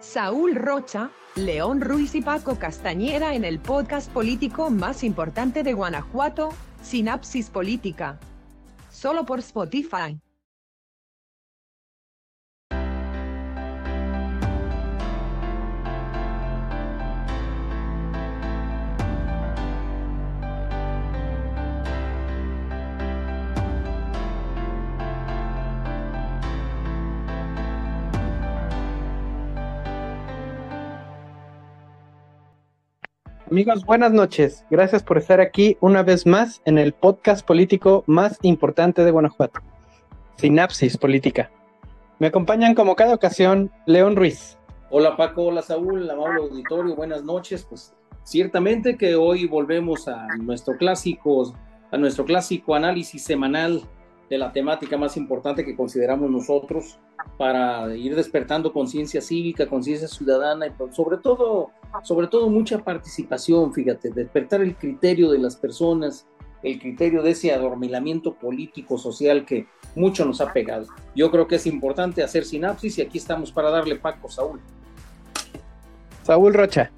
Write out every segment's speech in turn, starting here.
Saúl Rocha, León Ruiz y Paco Castañeda en el podcast político más importante de Guanajuato, Sinapsis Política. Solo por Spotify. Amigos, buenas noches. Gracias por estar aquí una vez más en el podcast político más importante de Guanajuato, Sinapsis Política. Me acompañan como cada ocasión León Ruiz. Hola Paco, hola Saúl, amable auditorio, buenas noches. Pues ciertamente que hoy volvemos a nuestro clásico, a nuestro clásico análisis semanal de la temática más importante que consideramos nosotros para ir despertando conciencia cívica, conciencia ciudadana y sobre todo, sobre todo mucha participación, fíjate, despertar el criterio de las personas, el criterio de ese adormilamiento político, social que mucho nos ha pegado. Yo creo que es importante hacer sinapsis y aquí estamos para darle Paco, Saúl. Saúl Rocha.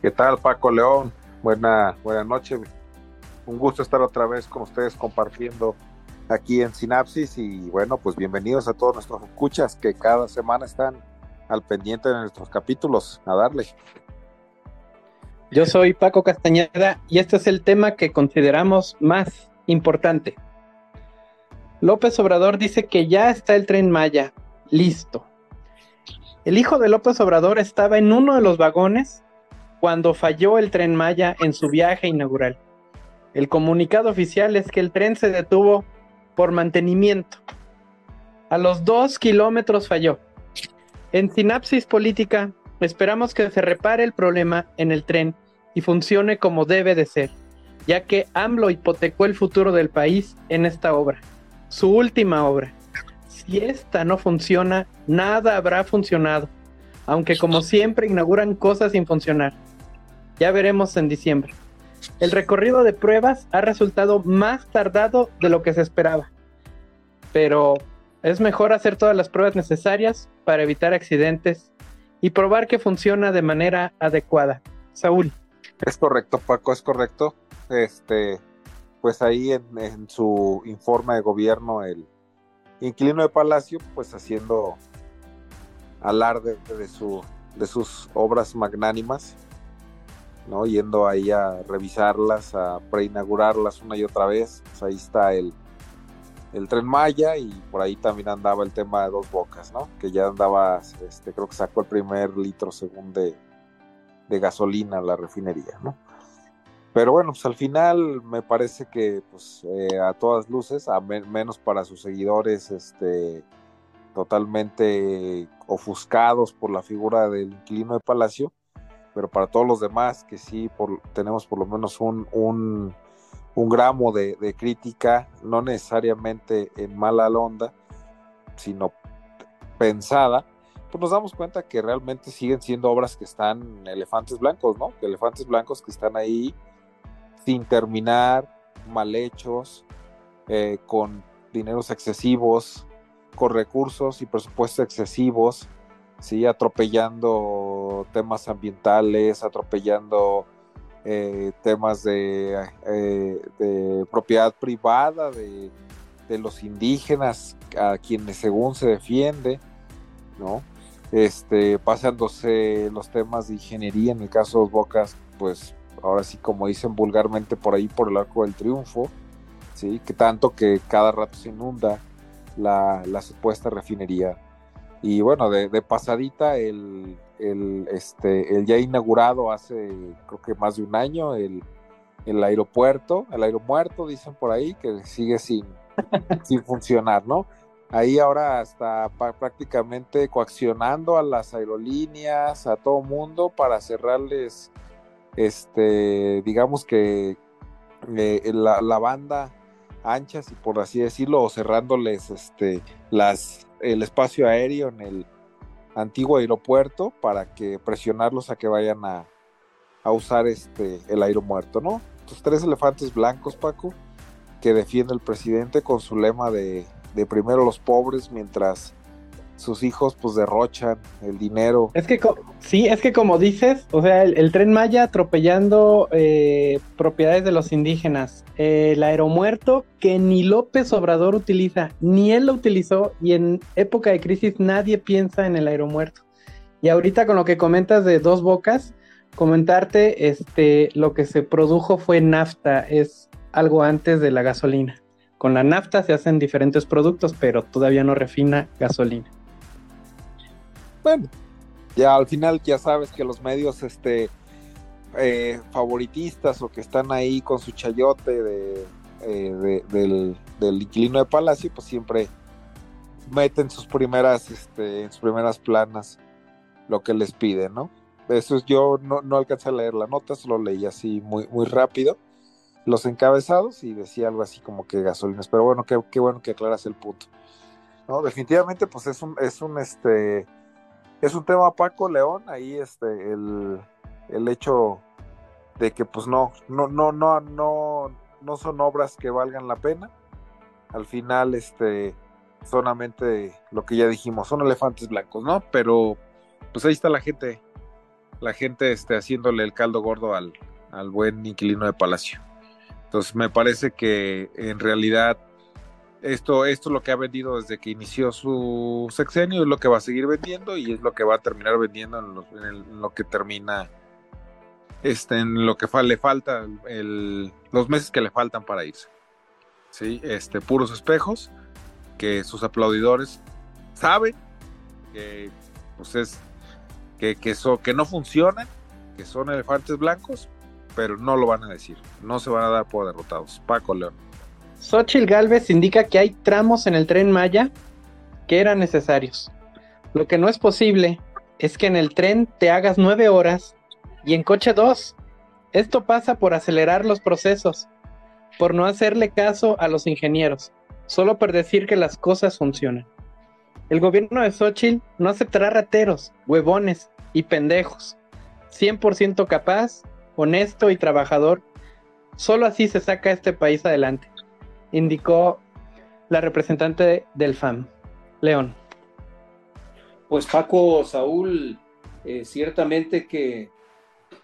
¿Qué tal, Paco León? Buena, buena noche. Un gusto estar otra vez con ustedes compartiendo aquí en Sinapsis y bueno, pues bienvenidos a todos nuestros escuchas que cada semana están al pendiente de nuestros capítulos. A darle. Yo soy Paco Castañeda y este es el tema que consideramos más importante. López Obrador dice que ya está el tren Maya, listo. El hijo de López Obrador estaba en uno de los vagones cuando falló el tren Maya en su viaje inaugural. El comunicado oficial es que el tren se detuvo por mantenimiento. A los dos kilómetros falló. En Sinapsis Política esperamos que se repare el problema en el tren y funcione como debe de ser, ya que AMLO hipotecó el futuro del país en esta obra, su última obra. Si esta no funciona, nada habrá funcionado, aunque como siempre inauguran cosas sin funcionar. Ya veremos en diciembre. El recorrido de pruebas ha resultado más tardado de lo que se esperaba, pero es mejor hacer todas las pruebas necesarias para evitar accidentes y probar que funciona de manera adecuada. Saúl. Es correcto, Paco, es correcto. Este, pues ahí en, su informe de gobierno, el inquilino de Palacio, pues haciendo alarde de, su, de sus obras magnánimas, ¿no? Yendo ahí a revisarlas, a preinaugurarlas una y otra vez. Pues ahí está el, el tren Maya y por ahí también andaba el tema de dos bocas, ¿no? Que ya andaba, este, creo que sacó el primer litro según de, de gasolina la refinería, ¿no? Pero bueno, pues al final me parece que pues eh, a todas luces, a menos para sus seguidores, este, totalmente ofuscados por la figura del inquilino de Palacio, pero para todos los demás que sí por, tenemos por lo menos un, un, gramo de, crítica, no necesariamente en mala onda, sino pensada, pues nos damos cuenta que realmente siguen siendo obras que están elefantes blancos, ¿no? Elefantes blancos que están ahí sin terminar, mal hechos, eh, con dineros excesivos, con recursos y presupuestos excesivos, ¿sí? atropellando temas ambientales, atropellando eh, temas de, eh, de, propiedad privada de, de, los indígenas a quienes según se defiende, ¿no? Este, pasándose los temas de ingeniería, en el caso de los Bocas, pues ahora sí como dicen vulgarmente por ahí por el arco del triunfo, ¿sí? que tanto que cada rato se inunda la, la supuesta refinería y bueno, de, pasadita, el, este, el ya inaugurado hace creo que más de un año, el, el aeropuerto, el aeromuerto, dicen por ahí, que sigue sin, sin funcionar, ¿no? Ahí ahora está prácticamente coaccionando a las aerolíneas, a todo mundo para cerrarles, este, digamos que eh, la, la, banda anchas y por así decirlo, o cerrándoles este, las el espacio aéreo en el antiguo aeropuerto para que presionarlos a que vayan a, usar este el aeromuerto, ¿no? Estos tres elefantes blancos, Paco, que defiende el presidente con su lema de, primero los pobres mientras sus hijos pues derrochan el dinero. Es que sí, es que como dices, o sea, el, tren Maya atropellando eh, propiedades de los indígenas, el aeromuerto que ni López Obrador utiliza, ni él lo utilizó y en época de crisis nadie piensa en el aeromuerto. Y ahorita con lo que comentas de dos bocas, comentarte, este, lo que se produjo fue nafta, es algo antes de la gasolina. Con la nafta se hacen diferentes productos, pero todavía no refina gasolina. Bueno, ya al final ya sabes que los medios este, eh, favoritistas o que están ahí con su chayote de, eh, del, inquilino de Palacio, pues siempre meten sus primeras, este, sus primeras planas lo que les piden, ¿no? Eso es, yo no, no alcancé a leer la nota, solo leí así muy, muy rápido los encabezados y decía algo así como que gasolinas, pero bueno, qué, qué bueno que aclaras el punto. No, definitivamente, pues es un, es un este es un tema Paco León, ahí este, el, el hecho de que pues no, no, no, no, no, no son obras que valgan la pena. Al final, este, solamente lo que ya dijimos, son elefantes blancos, ¿no? Pero pues ahí está la gente, la gente este, haciéndole el caldo gordo al, al buen inquilino de Palacio. Entonces me parece que en realidad esto, esto es lo que ha vendido desde que inició su sexenio, es lo que va a seguir vendiendo y es lo que va a terminar vendiendo en, lo que termina, este, en lo que le falta, los meses que le faltan para irse. ¿Sí? Este, puros espejos que sus aplaudidores saben que, pues es, que, que, que no funcionan, que son elefantes blancos, pero no lo van a decir, no se van a dar por derrotados. Paco León. Xochitl Galvez indica que hay tramos en el tren Maya que eran necesarios. Lo que no es posible es que en el tren te hagas nueve horas y en coche dos. Esto pasa por acelerar los procesos, por no hacerle caso a los ingenieros, solo por decir que las cosas funcionan. El gobierno de Xochitl no aceptará rateros, huevones y pendejos. 100% capaz, honesto y trabajador. Solo así se saca este país adelante indicó la representante del FAM. León. Pues Paco, Saúl, eh, ciertamente que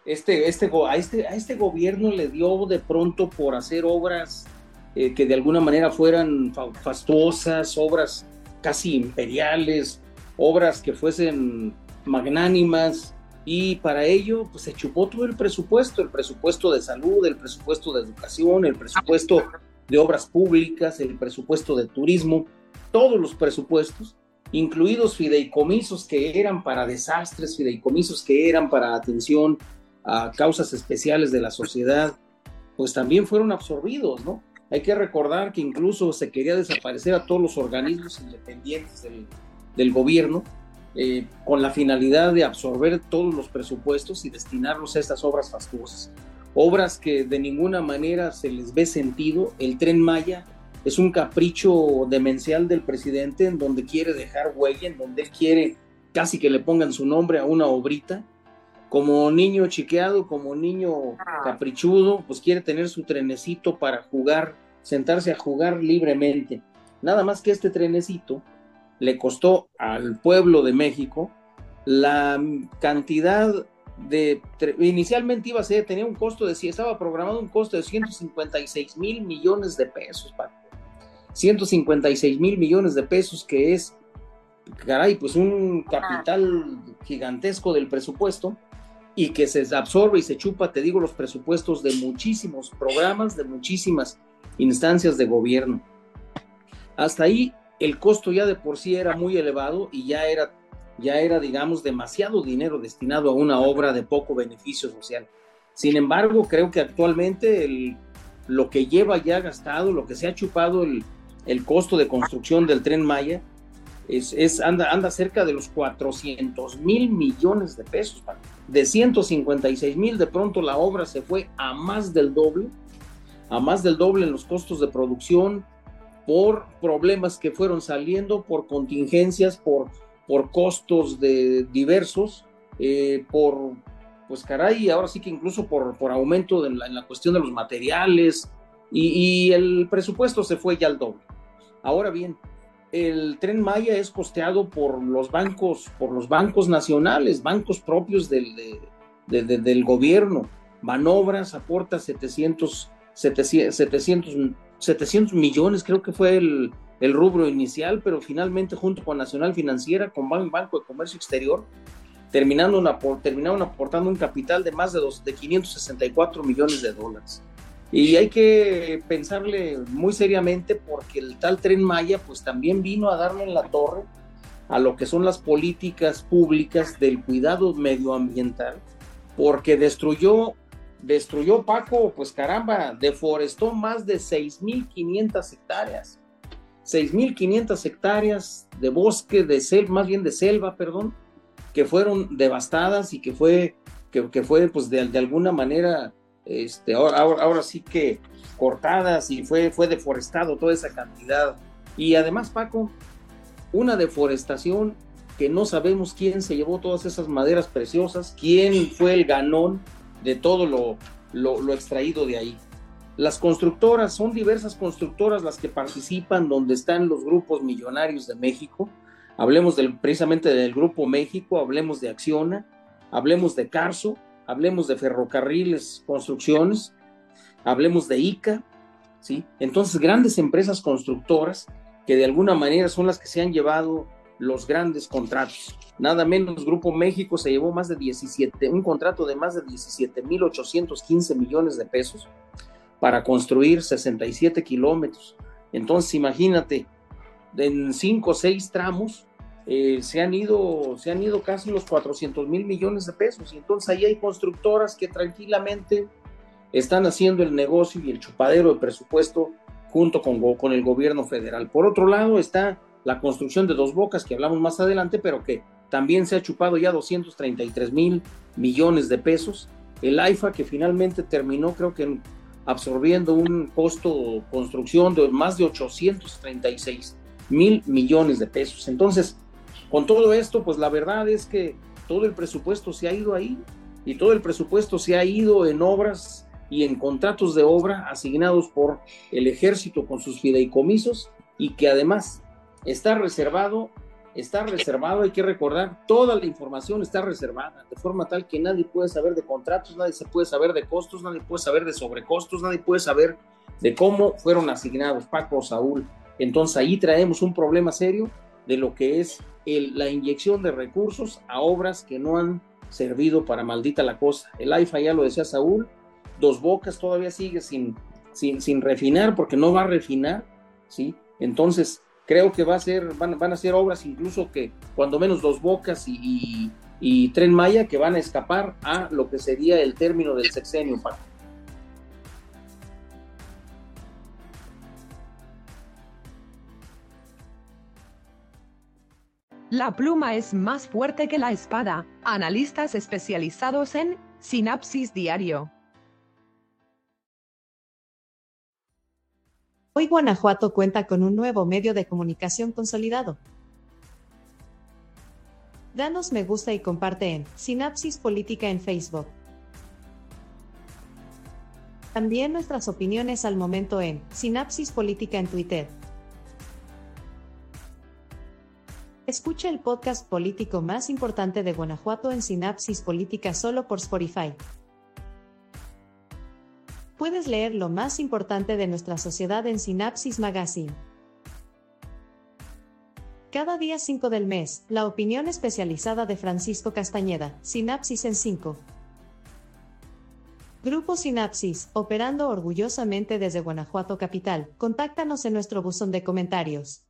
este, este, a, este, a este gobierno le dio de pronto por hacer obras eh, que de alguna manera fueran fastuosas, obras casi imperiales, obras que fuesen magnánimas, y para ello pues se chupó todo el presupuesto, el presupuesto de salud, el presupuesto de educación, el presupuesto de obras públicas, el presupuesto de turismo, todos los presupuestos, incluidos fideicomisos que eran para desastres, fideicomisos que eran para atención a causas especiales de la sociedad, pues también fueron absorbidos, ¿no? Hay que recordar que incluso se quería desaparecer a todos los organismos independientes del, gobierno eh, con la finalidad de absorber todos los presupuestos y destinarlos a estas obras fastuosas obras que de ninguna manera se les ve sentido. El tren Maya es un capricho demencial del presidente en donde quiere dejar huella, en donde él quiere casi que le pongan su nombre a una obrita. Como niño chiqueado, como niño caprichudo, pues quiere tener su trenecito para jugar, sentarse a jugar libremente. Nada más que este trenecito le costó al pueblo de México la cantidad de, inicialmente iba a ser, tenía un costo de, si estaba programado un costo de 156 mil millones de pesos, 156 mil millones de pesos, que es, caray, pues un capital gigantesco del presupuesto y que se absorbe y se chupa, te digo, los presupuestos de muchísimos programas, de muchísimas instancias de gobierno. Hasta ahí el costo ya de por sí era muy elevado y ya era ya era, digamos, demasiado dinero destinado a una obra de poco beneficio social. Sin embargo, creo que actualmente lo que lleva ya gastado, lo que se ha chupado el, costo de construcción del tren Maya, es, anda, anda cerca de los 400 mil millones de pesos. De 156 mil, de pronto la obra se fue a más del doble, a más del doble en los costos de producción, por problemas que fueron saliendo, por contingencias, por por costos de diversos, eh, por, pues caray, ahora sí que incluso por, por aumento en la cuestión de los materiales y, el presupuesto se fue ya al doble. Ahora bien, el tren Maya es costeado por los bancos, por los bancos nacionales, bancos propios del, del gobierno. Manobras aporta 700, 700, 700, millones, creo que fue el, el, rubro inicial, pero finalmente junto con Nacional Financiera, con Banco de Comercio Exterior, terminaron, terminaron aportando un capital de más de, dos, de 564 millones de dólares. Y hay que pensarle muy seriamente porque el tal tren Maya pues también vino a darle en la torre a lo que son las políticas públicas del cuidado medioambiental, porque destruyó, destruyó Paco, pues caramba, deforestó más de 6.500 hectáreas, 6.500 hectáreas de bosque, de selva, más bien de selva, perdón, que fueron devastadas y que fue, que, fue pues de, de alguna manera este, ahora, ahora, sí que cortadas y fue, fue deforestado toda esa cantidad. Y además, Paco, una deforestación que no sabemos quién se llevó todas esas maderas preciosas, quién fue el ganón de todo lo, lo, extraído de ahí. Las constructoras, son diversas constructoras las que participan, donde están los grupos millonarios de México. Hablemos del, precisamente del Grupo México, hablemos de Acciona, hablemos de Carso, hablemos de ferrocarriles, construcciones, hablemos de ICA, ¿sí? Entonces, grandes empresas constructoras que de alguna manera son las que se han llevado los grandes contratos. Nada menos, Grupo México se llevó más de 17, un contrato de más de 17.815 millones de pesos para construir 67 kilómetros. Entonces, imagínate, en cinco o seis tramos, eh, se, han ido, se han ido casi los 400 mil millones de pesos. Y entonces ahí hay constructoras que tranquilamente están haciendo el negocio y el chupadero de presupuesto junto con, con el gobierno federal. Por otro lado está la construcción de dos bocas que hablamos más adelante, pero que también se ha chupado ya 233 mil millones de pesos. El AIFA que finalmente terminó creo que absorbiendo un costo construcción de más de 836 mil millones de pesos. Entonces, con todo esto, pues la verdad es que todo el presupuesto se ha ido ahí y todo el presupuesto se ha ido en obras y en contratos de obra asignados por el ejército con sus fideicomisos y que además está reservado, está reservado, hay que recordar, toda la información está reservada, de forma tal que nadie puede saber de contratos, nadie se puede saber de costos, nadie puede saber de sobrecostos, nadie puede saber de cómo fueron asignados Paco Saúl. Entonces ahí traemos un problema serio de lo que es la inyección de recursos a obras que no han servido para maldita la cosa. El AIFA ya lo decía Saúl, Dos Bocas todavía sigue sin, sin, sin refinar porque no va a refinar, ¿sí? Entonces, creo que va a ser, van, van a ser obras incluso que cuando menos Dos Bocas y, y, Tren Maya que van a escapar a lo que sería el término del sexenio, Paco. La pluma es más fuerte que la espada. Analistas especializados en Sinapsis Diario. Hoy Guanajuato cuenta con un nuevo medio de comunicación consolidado. Danos me gusta y comparte en Sinapsis Política en Facebook. También nuestras opiniones al momento en Sinapsis Política en Twitter. Escucha el podcast político más importante de Guanajuato en Sinapsis Política solo por Spotify. Puedes leer lo más importante de nuestra sociedad en Sinapsis Magazine. Cada día 5 del mes, la opinión especializada de Francisco Castañeda, Sinapsis en 5. Grupo Sinapsis, operando orgullosamente desde Guanajuato Capital. Contáctanos en nuestro buzón de comentarios.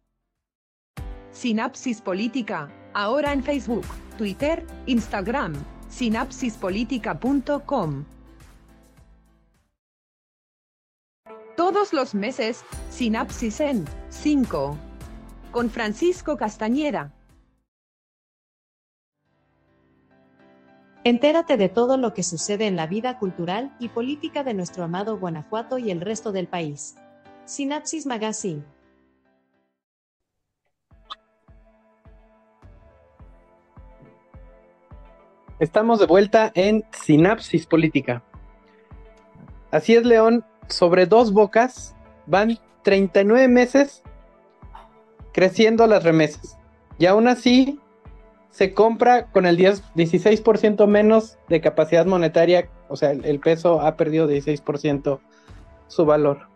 Sinapsis Política, ahora en Facebook, Twitter, Instagram, sinapsispolitica.com. Todos los meses, Sinapsis en 5. Con Francisco Castañeda. Entérate de todo lo que sucede en la vida cultural y política de nuestro amado Guanajuato y el resto del país. Sinapsis Magazine. Estamos de vuelta en Sinapsis Política. Así es, León, sobre dos bocas van 39 meses creciendo las remesas. Y aún así, se compra con el 10, 16% menos de capacidad monetaria, o sea, el, peso ha perdido 16% su valor.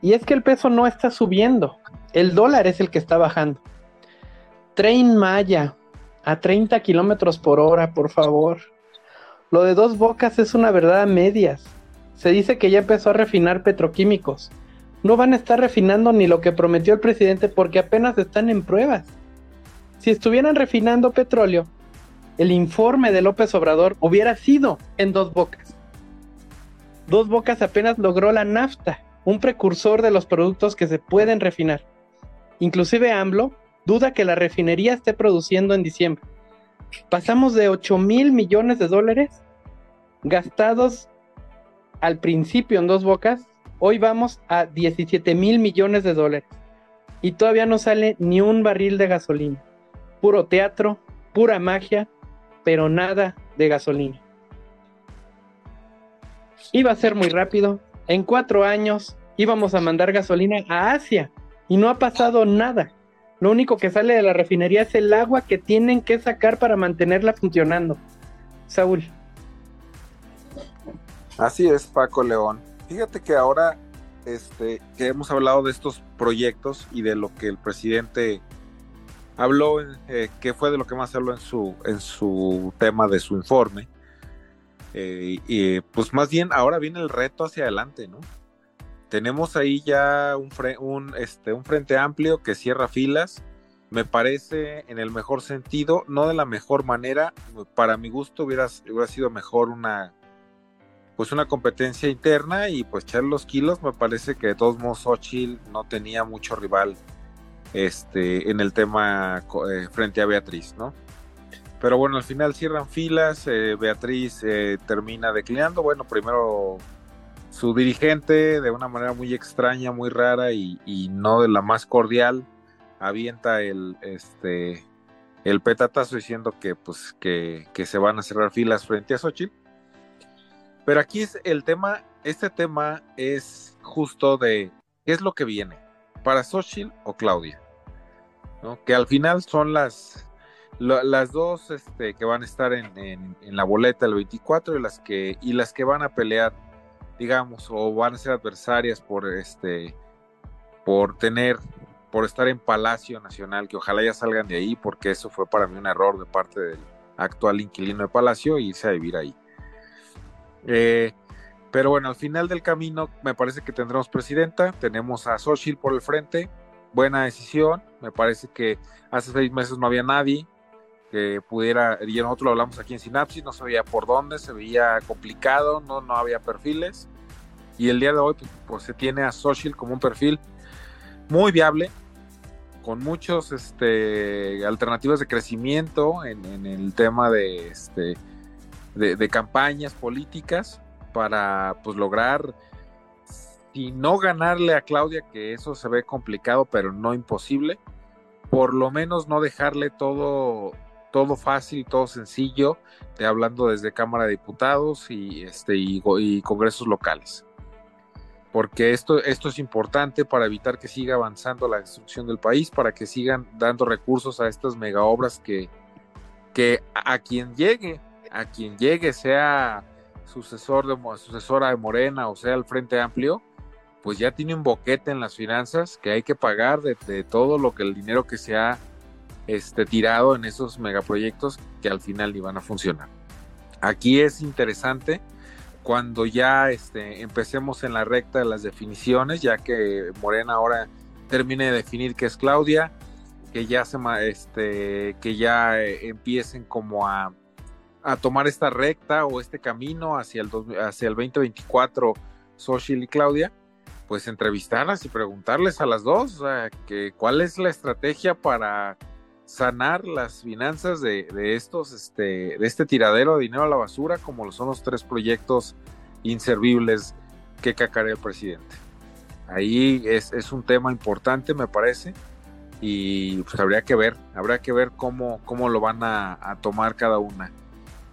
Y es que el peso no está subiendo, el dólar es el que está bajando. Tren Maya a 30 kilómetros por hora, por favor. Lo de dos bocas es una verdad a medias. Se dice que ya empezó a refinar petroquímicos. No van a estar refinando ni lo que prometió el presidente porque apenas están en pruebas. Si estuvieran refinando petróleo, el informe de López Obrador hubiera sido en dos bocas. Dos bocas apenas logró la nafta, un precursor de los productos que se pueden refinar. Inclusive AMLO duda que la refinería esté produciendo en diciembre. Pasamos de 8 mil millones de dólares gastados al principio en dos bocas, hoy vamos a 17 mil millones de dólares y todavía no sale ni un barril de gasolina puro teatro, pura magia, pero nada de gasolina. Iba a ser muy rápido. En cuatro años íbamos a mandar gasolina a Asia y no ha pasado nada. Lo único que sale de la refinería es el agua que tienen que sacar para mantenerla funcionando. Saúl. Así es, Paco León. Fíjate que ahora este, que hemos hablado de estos proyectos y de lo que el presidente habló, eh, que fue de lo que más habló en su, en su tema de su informe. Eh, y pues más bien ahora viene el reto hacia adelante, ¿no? Tenemos ahí ya un, un, este, un frente amplio que cierra filas, me parece en el mejor sentido, no de la mejor manera, para mi gusto hubiera, hubiera sido mejor una pues una competencia interna y pues echar los kilos, me parece que de todos modos Xochitl no tenía mucho rival este, en el tema eh, frente a Beatriz, ¿no? Pero bueno, al final cierran filas, eh, Beatriz eh, termina declinando, bueno, primero su dirigente de una manera muy extraña, muy rara y, no de la más cordial, avienta el, este, el petatazo diciendo que, pues, que, se van a cerrar filas frente a Xochitl. Pero aquí es el tema, este tema es justo de qué es lo que viene, para Xochitl o Claudia que al final son las, las dos este, que van a estar en, la boleta el 24 y las, que, y las que van a pelear, digamos, o van a ser adversarias por, este, por tener, por estar en Palacio Nacional, que ojalá ya salgan de ahí, porque eso fue para mí un error de parte del actual inquilino de Palacio, irse a vivir ahí. Eh, pero bueno, al final del camino me parece que tendremos presidenta, tenemos a Xochitl por el frente, buena decisión. Me parece que hace seis meses no había nadie que pudiera, y nosotros lo hablamos aquí en Sinapsis, no sabía por dónde, se veía complicado, no, no había perfiles. Y el día de hoy, pues, pues se tiene a Social como un perfil muy viable, con muchos este, alternativas de crecimiento en, el tema de, este, de, campañas políticas para pues, lograr y no ganarle a Claudia, que eso se ve complicado, pero no imposible, por lo menos no dejarle todo, todo fácil, todo sencillo, de hablando desde Cámara de Diputados y, este, y, congresos locales. Porque esto, esto es importante para evitar que siga avanzando la destrucción del país, para que sigan dando recursos a estas mega obras que, que a quien llegue, a quien llegue, sea sucesor de, sucesora de Morena o sea el Frente Amplio, pues ya tiene un boquete en las finanzas que hay que pagar de, todo lo que el dinero que se ha este, tirado en esos megaproyectos que al final iban a funcionar. Aquí es interesante cuando ya este, empecemos en la recta de las definiciones, ya que Morena ahora termine de definir qué es Claudia, que ya se este, que ya eh, empiecen como a, a, tomar esta recta o este camino hacia el, hacia el 2024 Social y Claudia pues entrevistarlas y preguntarles a las dos que cuál es la estrategia para sanar las finanzas de, estos este de este tiradero de dinero a la basura como lo son los tres proyectos inservibles que cacarea el presidente. Ahí es, un tema importante me parece y pues habría que ver habría que ver cómo cómo lo van a tomar cada una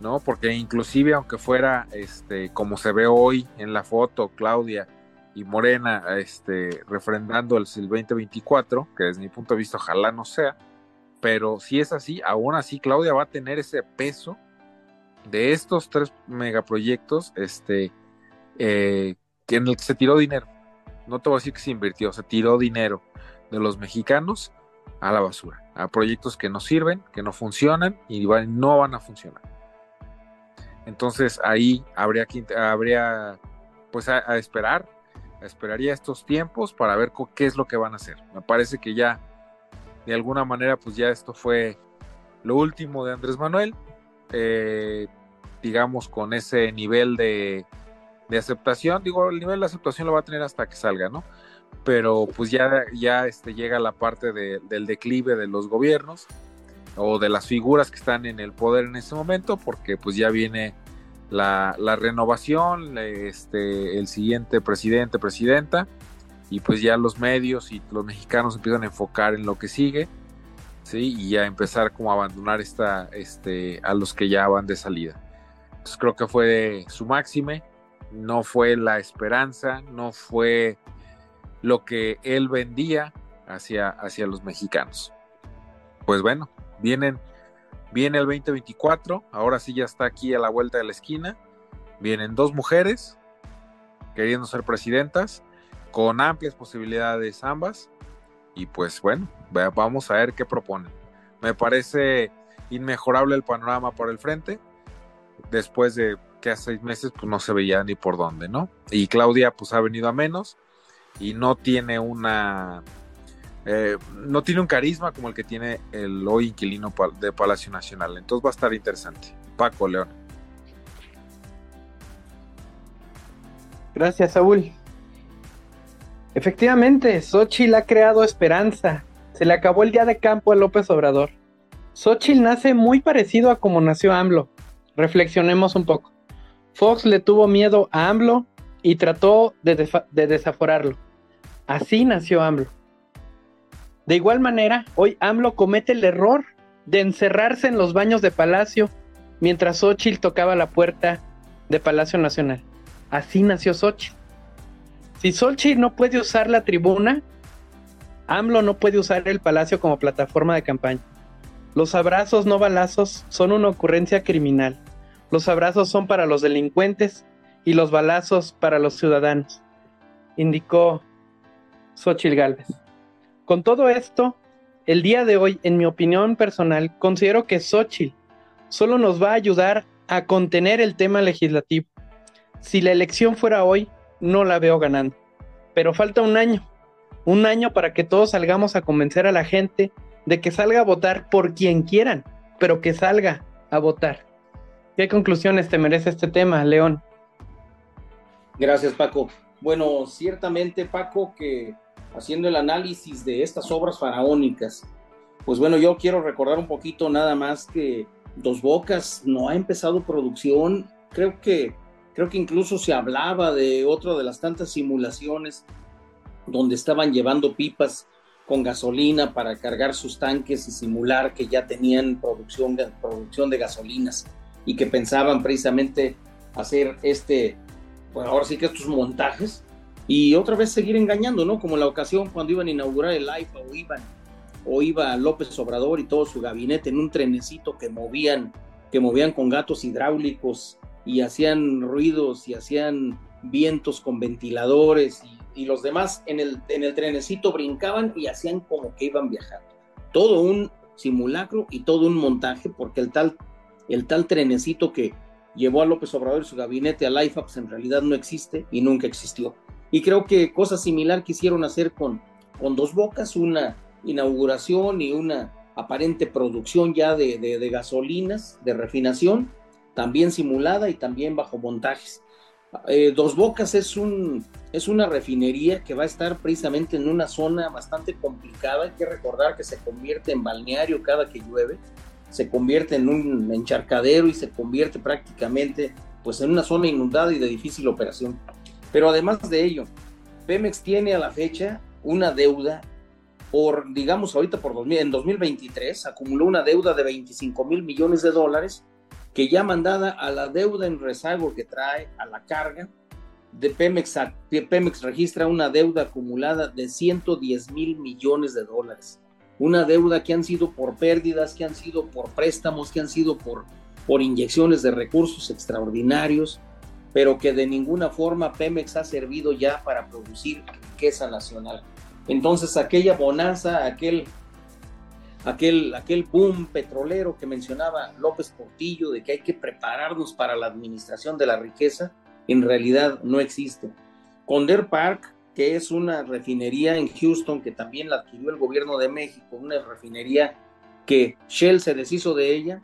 no porque inclusive aunque fuera este como se ve hoy en la foto Claudia y Morena este, refrendando el, el 2024, que desde mi punto de vista ojalá no sea, pero si es así, aún así Claudia va a tener ese peso de estos tres megaproyectos este, eh, en el que se tiró dinero. No te voy a decir que se invirtió, se tiró dinero de los mexicanos a la basura, a proyectos que no sirven, que no funcionan y no van a funcionar. Entonces ahí habría que habría pues a, esperar, esperaría estos tiempos para ver qué es lo que van a hacer. Me parece que ya de alguna manera pues ya esto fue lo último de Andrés Manuel, eh, digamos con ese nivel de, de aceptación, digo el nivel de aceptación lo va a tener hasta que salga, ¿no? pero pues ya, ya este, llega la parte del declive de los gobiernos o de las figuras que están en el poder en ese momento, porque pues ya viene la, renovación, este, el siguiente presidente, presidenta, y pues ya los medios y los mexicanos empiezan a enfocar en lo que sigue, ¿sí? Y a empezar como a abandonar esta, este, a los que ya van de salida. Entonces creo que fue su máxime, no fue la esperanza, no fue lo que él vendía hacia, hacia los mexicanos. Pues bueno, vienen, viene el 2024, ahora sí ya está aquí a la vuelta de la esquina, vienen dos mujeres queriendo ser presidentas, con amplias posibilidades ambas, y pues bueno, vamos a ver qué proponen. Me parece inmejorable el panorama por el frente, después de que hace seis meses pues no se veía ni por dónde, ¿no? Y Claudia pues ha venido a menos, y no tiene una eh, no tiene un carisma como el que tiene el hoy inquilino de Palacio Nacional. Entonces va a estar interesante. Paco León. Gracias, Saúl. Efectivamente, Xochitl ha creado esperanza. Se le acabó el día de campo a López Obrador. Xochitl nace muy parecido a como nació AMLO. Reflexionemos un poco. Fox le tuvo miedo a AMLO y trató de, desaforarlo. Así nació AMLO. De igual manera, hoy AMLO comete el error de encerrarse en los baños de Palacio mientras Xochitl tocaba la puerta de Palacio Nacional. Así nació Xochitl. Si Xochitl no puede usar la tribuna, AMLO no puede usar el Palacio como plataforma de campaña. Los abrazos no balazos son una ocurrencia criminal. Los abrazos son para los delincuentes y los balazos para los ciudadanos, indicó Xochitl Gálvez. Con todo esto, el día de hoy, en mi opinión personal, considero que Xochitl solo nos va a ayudar a contener el tema legislativo. Si la elección fuera hoy, no la veo ganando. Pero falta un año, un año para que todos salgamos a convencer a la gente de que salga a votar por quien quieran, pero que salga a votar. ¿Qué conclusiones te merece este tema, León? Gracias, Paco. Bueno, ciertamente, Paco, que haciendo el análisis de estas obras faraónicas, pues bueno, yo quiero recordar un poquito nada más que Dos Bocas no ha empezado producción. Creo que, creo que incluso se hablaba de otra de las tantas simulaciones donde estaban llevando pipas con gasolina para cargar sus tanques y simular que ya tenían producción producción de gasolinas y que pensaban precisamente hacer este pues ahora sí que estos montajes y otra vez seguir engañando, ¿no? Como la ocasión cuando iban a inaugurar el AIFA o iban o iba López Obrador y todo su gabinete en un trenecito que movían que movían con gatos hidráulicos y hacían ruidos y hacían vientos con ventiladores y, los demás en el, en el trenecito brincaban y hacían como que iban viajando. Todo un simulacro y todo un montaje porque el tal, el tal trenecito que, llevó a López Obrador y su gabinete al IFAPS en realidad no existe y nunca existió. Y creo que cosas similar quisieron hacer con, con Dos Bocas, una inauguración y una aparente producción ya de, de, gasolinas, de refinación, también simulada y también bajo montajes. Eh, Dos Bocas es, un, es una refinería que va a estar precisamente en una zona bastante complicada. Hay que recordar que se convierte en balneario cada que llueve se convierte en un encharcadero y se convierte prácticamente pues en una zona inundada y de difícil operación. Pero además de ello, Pemex tiene a la fecha una deuda por, digamos, ahorita por 2000, en 2023 acumuló una deuda de 25 mil millones de dólares que ya mandada a la deuda en rezago que trae a la carga, de Pemex, Pemex registra una deuda acumulada de 110 mil millones de dólares. Una deuda que han sido por pérdidas, que han sido por préstamos, que han sido por, por inyecciones de recursos extraordinarios, pero que de ninguna forma Pemex ha servido ya para producir riqueza nacional. Entonces aquella bonanza, aquel, aquel, aquel boom petrolero que mencionaba López Portillo de que hay que prepararnos para la administración de la riqueza, en realidad no existe. Conder Park, que es una refinería en Houston que también la adquirió el gobierno de México, una refinería que Shell se deshizo de ella,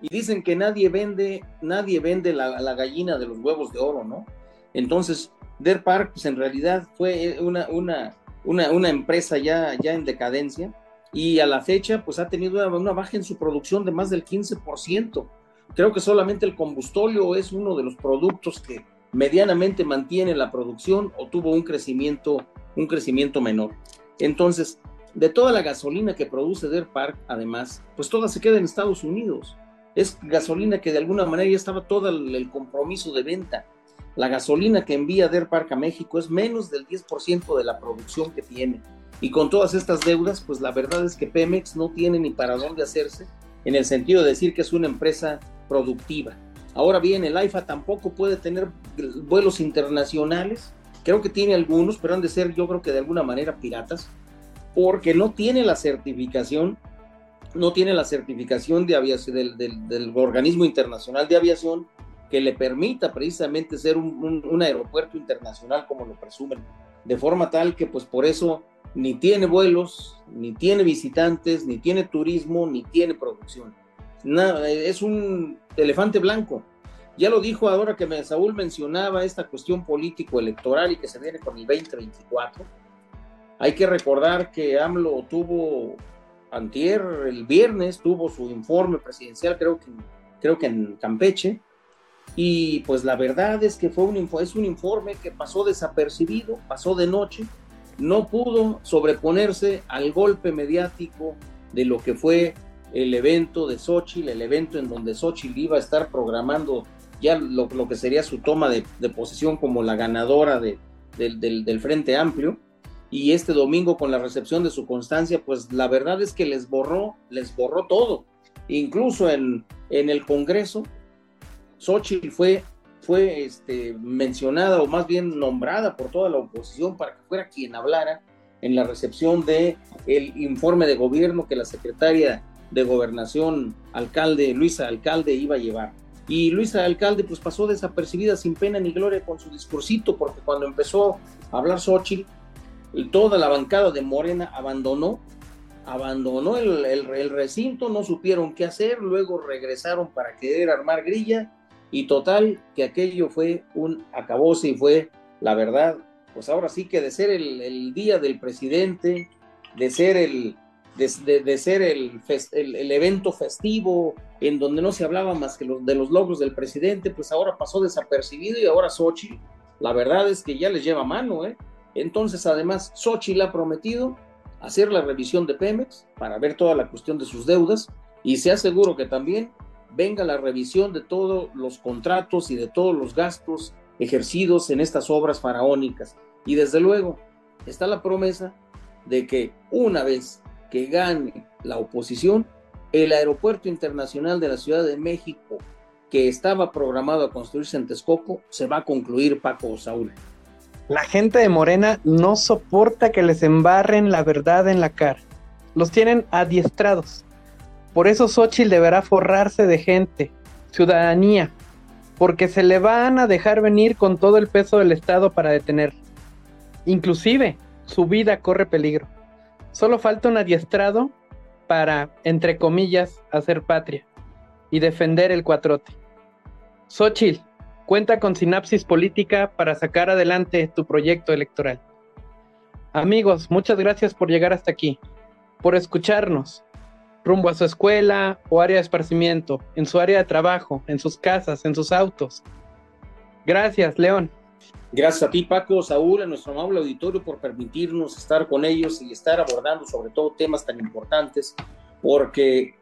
y dicen que nadie vende, nadie vende la, la gallina de los huevos de oro, ¿no? Entonces, Der Park, pues en realidad fue una, una, una, una, empresa ya, ya en decadencia y a la fecha, pues ha tenido una, una baja en su producción de más del 15%. Creo que solamente el combustóleo es uno de los productos que medianamente mantiene la producción o tuvo un crecimiento, un crecimiento menor. Entonces, de toda la gasolina que produce Der Park, además, pues toda se queda en Estados Unidos. Es gasolina que de alguna manera ya estaba todo el, compromiso de venta. La gasolina que envía Der Park a México es menos del 10% de la producción que tiene. Y con todas estas deudas, pues la verdad es que Pemex no tiene ni para dónde hacerse en el sentido de decir que es una empresa productiva. Ahora bien, el AIFA tampoco puede tener vuelos internacionales. Creo que tiene algunos, pero han de ser yo creo que de alguna manera piratas, porque no tiene la certificación, no tiene la certificación de aviación, del, organismo internacional de aviación que le permita precisamente ser un, aeropuerto internacional como lo presumen, de forma tal que pues por eso ni tiene vuelos, ni tiene visitantes, ni tiene turismo, ni tiene producción. Nada, es un elefante blanco. Ya lo dijo ahora que me, Saúl mencionaba esta cuestión político-electoral y que se viene con el 2024. Hay que recordar que AMLO tuvo antier, el viernes, tuvo su informe presidencial, creo que, creo que en Campeche, y pues la verdad es que fue un, informe que pasó desapercibido, pasó de noche, no pudo sobreponerse al golpe mediático de lo que fue el evento de Xochitl, el evento en donde Xochitl iba a estar programando ya lo, lo que sería su toma de, de, posesión como la ganadora de, del, del, del Frente Amplio. Y este domingo con la recepción de su constancia, pues la verdad es que les borró, les borró todo. Incluso en, en el Congreso, Xochitl fue, fue este, mencionada o más bien nombrada por toda la oposición para que fuera quien hablara en la recepción de el informe de gobierno que la secretaria de gobernación alcalde Luisa Alcalde iba a llevar. Y Luisa Alcalde pues pasó desapercibida sin pena ni gloria con su discursito porque cuando empezó a hablar Xochitl, toda la bancada de Morena abandonó abandonó el, recinto, no supieron qué hacer, luego regresaron para querer armar grilla y total, que aquello fue un acabose y fue, la verdad, pues ahora sí que de ser el, día del presidente, de ser el, de, ser el, fest, el, evento festivo en donde no se hablaba más que los, de los logros del presidente, pues ahora pasó desapercibido y ahora Sochi, la verdad es que ya les lleva mano, ¿eh? Entonces, además, Sochi le ha prometido hacer la revisión de Pemex para ver toda la cuestión de sus deudas y se aseguro que también venga la revisión de todos los contratos y de todos los gastos ejercidos en estas obras faraónicas. Y desde luego está la promesa de que una vez que gane la oposición, el aeropuerto internacional de la Ciudad de México, que estaba programado a construirse en Texcoco, se va a concluir, Paco Saúl. La gente de Morena no soporta que les embarren la verdad en la cara. Los tienen adiestrados. Por eso Xochitl deberá forrarse de gente, ciudadanía, porque se le van a dejar venir con todo el peso del Estado para detener. Inclusive, su vida corre peligro. Solo falta un adiestrado para, entre comillas, hacer patria y defender el cuatrote. Xochitl, cuenta con sinapsis política para sacar adelante tu proyecto electoral. Amigos, muchas gracias por llegar hasta aquí, por escucharnos rumbo a su escuela o área de esparcimiento, en su área de trabajo, en sus casas, en sus autos. Gracias, León. Gracias a ti, Paco, Saúl, a nuestro amable auditorio por permitirnos estar con ellos y estar abordando sobre todo temas tan importantes, porque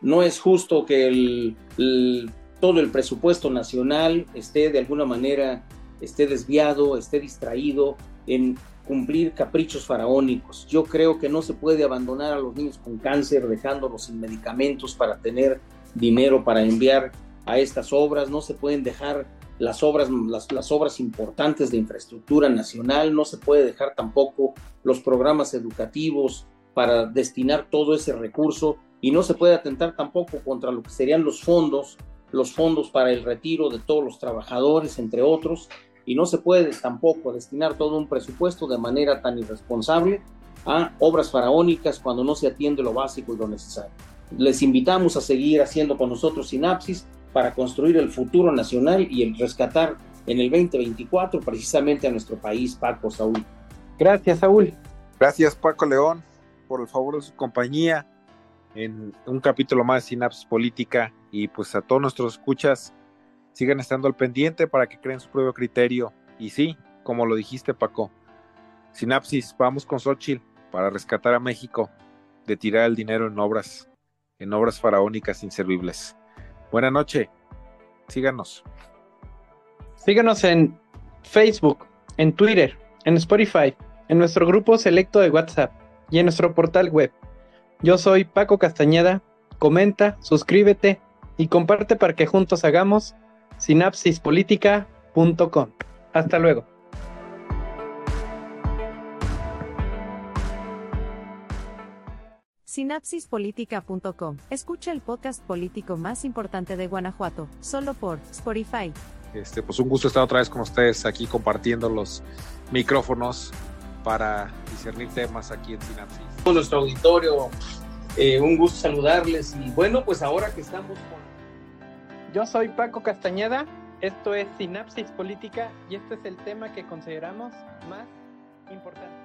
no es justo que el, el, todo el presupuesto nacional esté de alguna manera esté desviado, esté distraído en cumplir caprichos faraónicos. Yo creo que no se puede abandonar a los niños con cáncer dejándolos sin medicamentos para tener dinero para enviar a estas obras, no se pueden dejar las obras, las, obras importantes de infraestructura nacional, no se puede dejar tampoco los programas educativos para destinar todo ese recurso. Y no se puede atentar tampoco contra lo que serían los fondos, los fondos para el retiro de todos los trabajadores, entre otros, y no se puede tampoco destinar todo un presupuesto de manera tan irresponsable a obras faraónicas cuando no se atiende lo básico y lo necesario. Les invitamos a seguir haciendo con nosotros sinapsis para construir el futuro nacional y el rescatar en el 2024 precisamente a nuestro país, Paco Saúl. Gracias, Saúl. Gracias, Paco León, por el favor de su compañía en un capítulo más de Sinapsis Política y pues a todos nuestros escuchas sigan estando al pendiente para que creen su propio criterio. Y sí, como lo dijiste, Paco, Sinapsis, vamos con Xochitl para rescatar a México de tirar el dinero en obras, en obras faraónicas inservibles. Buena noche, síganos. Síganos en Facebook, en Twitter, en Spotify, en nuestro grupo selecto de WhatsApp y en nuestro portal web. Yo soy Paco Castañeda, comenta, suscríbete y comparte para que juntos hagamos sinapsispolitica.com. Hasta luego. Sinapsispolitica.com. Escucha el podcast político más importante de Guanajuato, solo por Spotify. Este, pues un gusto estar otra vez con ustedes aquí compartiendo los micrófonos para discernir temas aquí en Sinapsis. Nuestro auditorio, eh, un gusto saludarles y bueno, pues ahora que estamos con yo soy Paco Castañeda, esto es Sinapsis Política y este es el tema que consideramos más importante.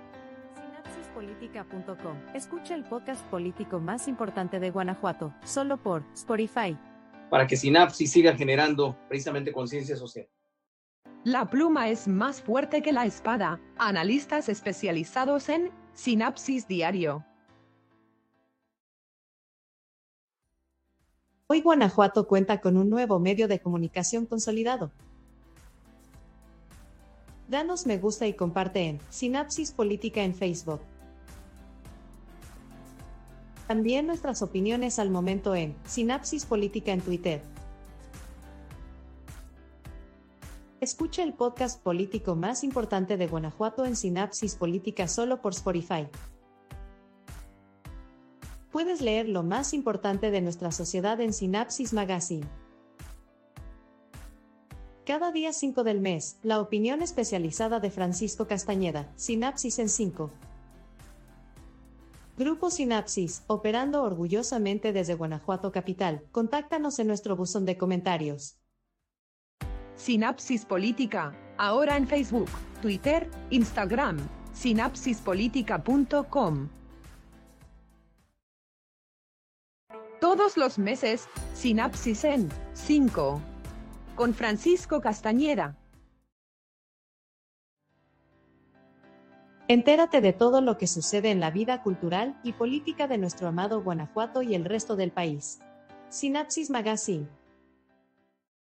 Sinapsispolitica.com. Escucha el podcast político más importante de Guanajuato, solo por Spotify. Para que Sinapsis siga generando precisamente conciencia social. La pluma es más fuerte que la espada. Analistas especializados en Sinapsis Diario. Hoy Guanajuato cuenta con un nuevo medio de comunicación consolidado. Danos me gusta y comparte en Sinapsis Política en Facebook. También nuestras opiniones al momento en Sinapsis Política en Twitter. Escucha el podcast político más importante de Guanajuato en Sinapsis Política solo por Spotify puedes leer lo más importante de nuestra sociedad en Sinapsis Magazine. Cada día 5 del mes, la opinión especializada de Francisco Castañeda, Sinapsis en 5. Grupo Sinapsis, operando orgullosamente desde Guanajuato Capital. Contáctanos en nuestro buzón de comentarios. Sinapsis Política, ahora en Facebook, Twitter, Instagram, sinapsispolitica.com. Todos los meses, Sinapsis en 5. Con Francisco Castañeda. Entérate de todo lo que sucede en la vida cultural y política de nuestro amado Guanajuato y el resto del país. Sinapsis Magazine.